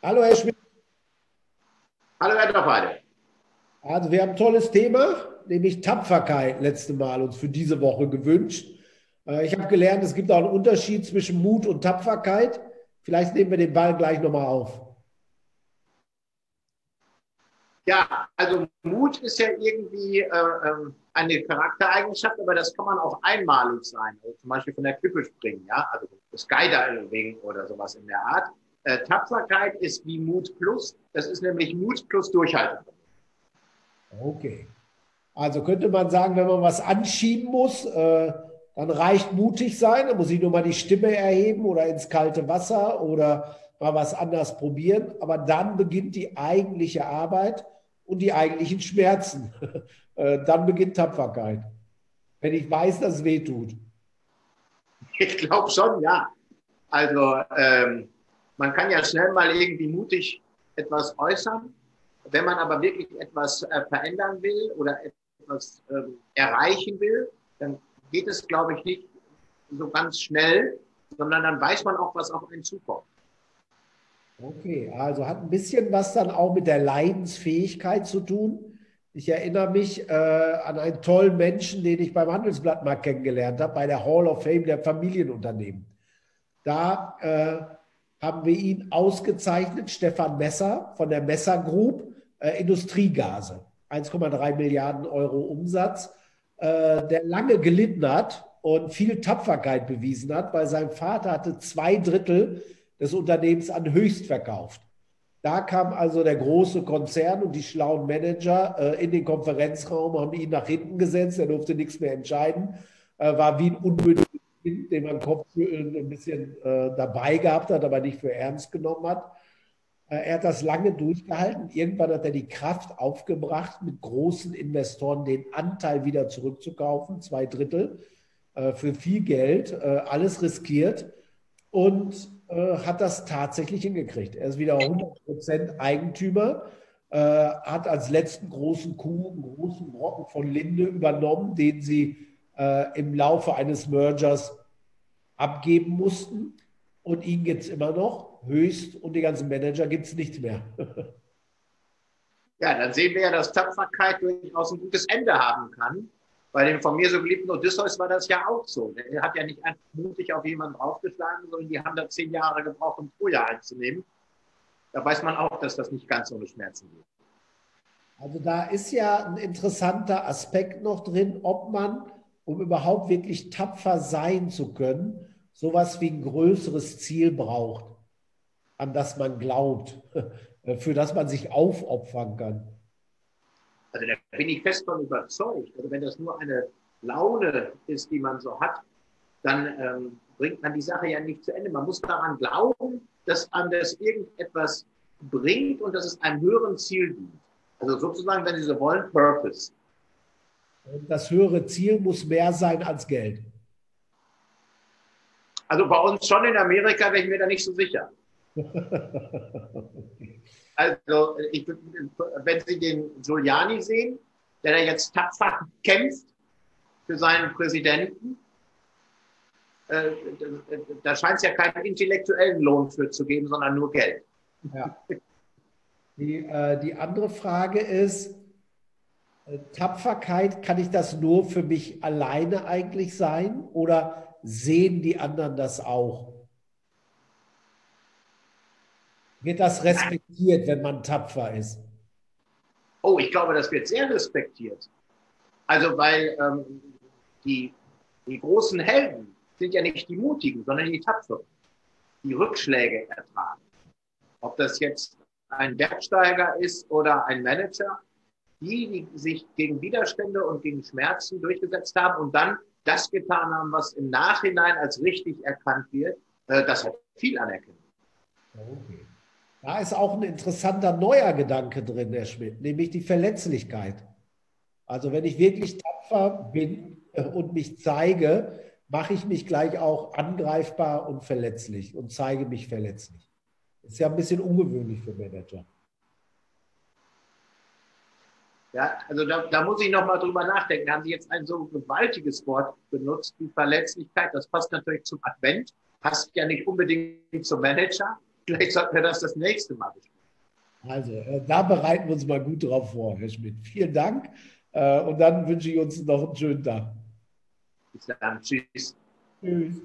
Hallo, Herr Schmidt. Hallo, Herr Doppheide. Also, wir haben ein tolles Thema, nämlich Tapferkeit, letzte Mal uns für diese Woche gewünscht. Äh, ich habe gelernt, es gibt auch einen Unterschied zwischen Mut und Tapferkeit. Vielleicht nehmen wir den Ball gleich nochmal auf. Ja, also Mut ist ja irgendwie äh, ähm, eine Charaktereigenschaft, aber das kann man auch einmalig sein. Also zum Beispiel von der Klippe springen, ja, also Skydiving oder sowas in der Art. Äh, Tapferkeit ist wie Mut plus. Das ist nämlich Mut plus Durchhaltung. Okay. Also könnte man sagen, wenn man was anschieben muss, äh, dann reicht mutig sein. Dann muss ich nur mal die Stimme erheben oder ins kalte Wasser oder mal was anders probieren. Aber dann beginnt die eigentliche Arbeit und die eigentlichen Schmerzen. Äh, dann beginnt Tapferkeit. Wenn ich weiß, dass es weh tut. Ich glaube schon, ja. Also ähm, man kann ja schnell mal irgendwie mutig etwas äußern. Wenn man aber wirklich etwas äh, verändern will oder etwas ähm, erreichen will, dann geht es, glaube ich, nicht so ganz schnell, sondern dann weiß man auch, was auf einen zukommt. Okay, also hat ein bisschen was dann auch mit der Leidensfähigkeit zu tun. Ich erinnere mich äh, an einen tollen Menschen, den ich beim Handelsblatt mal kennengelernt habe, bei der Hall of Fame der Familienunternehmen. Da äh, haben wir ihn ausgezeichnet, Stefan Messer von der Messer Group, äh, Industriegase, 1,3 Milliarden Euro Umsatz, äh, der lange gelitten hat und viel Tapferkeit bewiesen hat, weil sein Vater hatte zwei Drittel des Unternehmens an Höchst verkauft. Da kam also der große Konzern und die schlauen Manager äh, in den Konferenzraum, haben ihn nach hinten gesetzt, er durfte nichts mehr entscheiden, äh, war wie ein unmündiges Kind, den man Kopfschütteln ein bisschen äh, dabei gehabt hat, aber nicht für ernst genommen hat. Äh, er hat das lange durchgehalten. Irgendwann hat er die Kraft aufgebracht, mit großen Investoren den Anteil wieder zurückzukaufen, zwei Drittel, äh, für viel Geld, äh, alles riskiert. Und hat das tatsächlich hingekriegt. Er ist wieder 100% Eigentümer, hat als letzten großen Coup einen großen Brocken von Linde übernommen, den sie im Laufe eines Mergers abgeben mussten. Und ihn gibt es immer noch, höchst, und die ganzen Manager gibt es nicht mehr. ja, dann sehen wir ja, dass Tapferkeit durchaus ein gutes Ende haben kann. Bei dem von mir so geliebten Odysseus war das ja auch so. Er hat ja nicht einfach mutig auf jemanden draufgeschlagen, sondern die haben da zehn Jahre gebraucht, um Troja einzunehmen. Da weiß man auch, dass das nicht ganz ohne Schmerzen geht. Also da ist ja ein interessanter Aspekt noch drin, ob man, um überhaupt wirklich tapfer sein zu können, sowas wie ein größeres Ziel braucht, an das man glaubt, für das man sich aufopfern kann. Also da bin ich fest von überzeugt. Also wenn das nur eine Laune ist, die man so hat, dann ähm, bringt man die Sache ja nicht zu Ende. Man muss daran glauben, dass an das irgendetwas bringt und dass es einem höheren Ziel dient. Also sozusagen, wenn Sie so wollen, Purpose. Das höhere Ziel muss mehr sein als Geld. Also bei uns schon in Amerika wäre ich mir da nicht so sicher. Also, ich, wenn Sie den Giuliani sehen, der da jetzt tapfer kämpft für seinen Präsidenten, äh, da scheint es ja keinen intellektuellen Lohn für zu geben, sondern nur Geld. Ja. Die, äh, die andere Frage ist, Tapferkeit, kann ich das nur für mich alleine eigentlich sein oder sehen die anderen das auch? Wird das respektiert, wenn man tapfer ist? Oh, ich glaube, das wird sehr respektiert. Also, weil ähm, die, die großen Helden sind ja nicht die Mutigen, sondern die Tapferen, die Rückschläge ertragen. Ob das jetzt ein Bergsteiger ist oder ein Manager, die, die sich gegen Widerstände und gegen Schmerzen durchgesetzt haben und dann das getan haben, was im Nachhinein als richtig erkannt wird, äh, das hat viel Anerkennung. Okay. Da ist auch ein interessanter neuer Gedanke drin, Herr Schmidt, nämlich die Verletzlichkeit. Also wenn ich wirklich tapfer bin äh, und mich zeige, mache ich mich gleich auch angreifbar und verletzlich und zeige mich verletzlich. Ist ja ein bisschen ungewöhnlich für Manager. Ja, also da, da muss ich nochmal drüber nachdenken. Da haben Sie jetzt ein so gewaltiges Wort benutzt, die Verletzlichkeit. Das passt natürlich zum Advent, passt ja nicht unbedingt zum Manager. Vielleicht sollten wir das das nächste Mal besprechen. Also, äh, da bereiten wir uns mal gut drauf vor, Herr Schmidt. Vielen Dank. Äh, und dann wünsche ich uns noch einen schönen Tag. Bis dann. Tschüss. Tschüss.